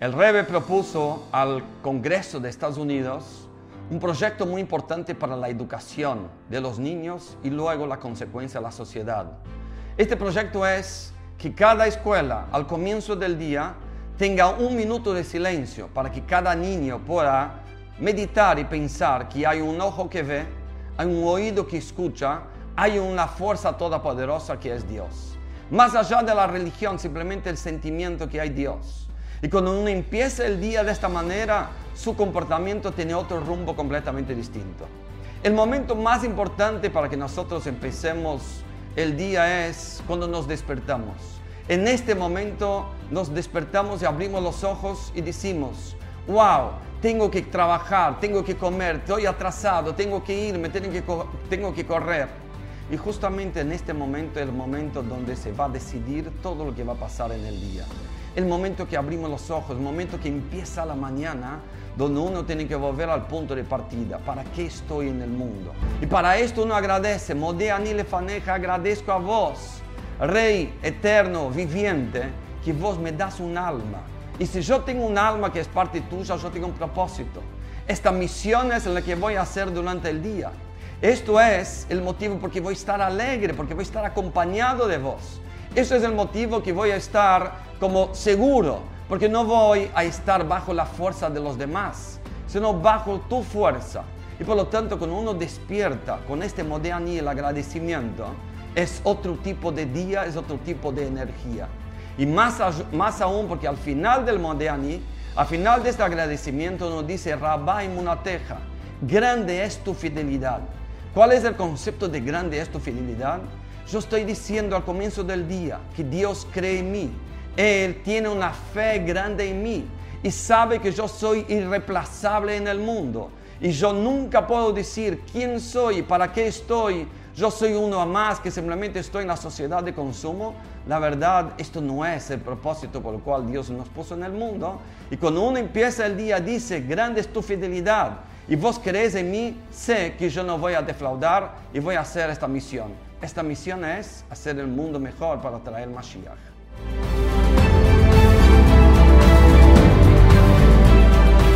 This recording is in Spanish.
El Rebe propuso al Congreso de Estados Unidos un proyecto muy importante para la educación de los niños y luego la consecuencia a la sociedad. Este proyecto es que cada escuela al comienzo del día tenga un minuto de silencio para que cada niño pueda meditar y pensar que hay un ojo que ve, hay un oído que escucha, hay una fuerza todopoderosa que es Dios. Más allá de la religión, simplemente el sentimiento que hay Dios. Y cuando uno empieza el día de esta manera, su comportamiento tiene otro rumbo completamente distinto. El momento más importante para que nosotros empecemos el día es cuando nos despertamos. En este momento nos despertamos y abrimos los ojos y decimos, wow, tengo que trabajar, tengo que comer, estoy atrasado, tengo que irme, tengo que, tengo que correr. Y justamente en este momento es el momento donde se va a decidir todo lo que va a pasar en el día el momento que abrimos los ojos, el momento que empieza la mañana, donde uno tiene que volver al punto de partida. ¿Para qué estoy en el mundo? Y para esto uno agradece. Modea ni le faneja, agradezco a vos, Rey eterno, viviente, que vos me das un alma. Y si yo tengo un alma que es parte tuya, yo tengo un propósito. Esta misión es la que voy a hacer durante el día. Esto es el motivo porque voy a estar alegre, porque voy a estar acompañado de vos. Eso es el motivo que voy a estar como seguro, porque no voy a estar bajo la fuerza de los demás, sino bajo tu fuerza. Y por lo tanto, cuando uno despierta con este Modéani, el agradecimiento, es otro tipo de día, es otro tipo de energía. Y más, más aún porque al final del Modéani, al final de este agradecimiento nos dice, Rabbi Munateja, grande es tu fidelidad. ¿Cuál es el concepto de grande es tu fidelidad? Yo estoy diciendo al comienzo del día que Dios cree en mí. Él tiene una fe grande en mí y sabe que yo soy irreemplazable en el mundo. Y yo nunca puedo decir quién soy, para qué estoy. Yo soy uno más que simplemente estoy en la sociedad de consumo. La verdad, esto no es el propósito por el cual Dios nos puso en el mundo. Y cuando uno empieza el día, dice, grande es tu fidelidad. Y vos crees en mí, sé que yo no voy a defraudar y voy a hacer esta misión. Esta misión es hacer el mundo mejor para traer Mashiach.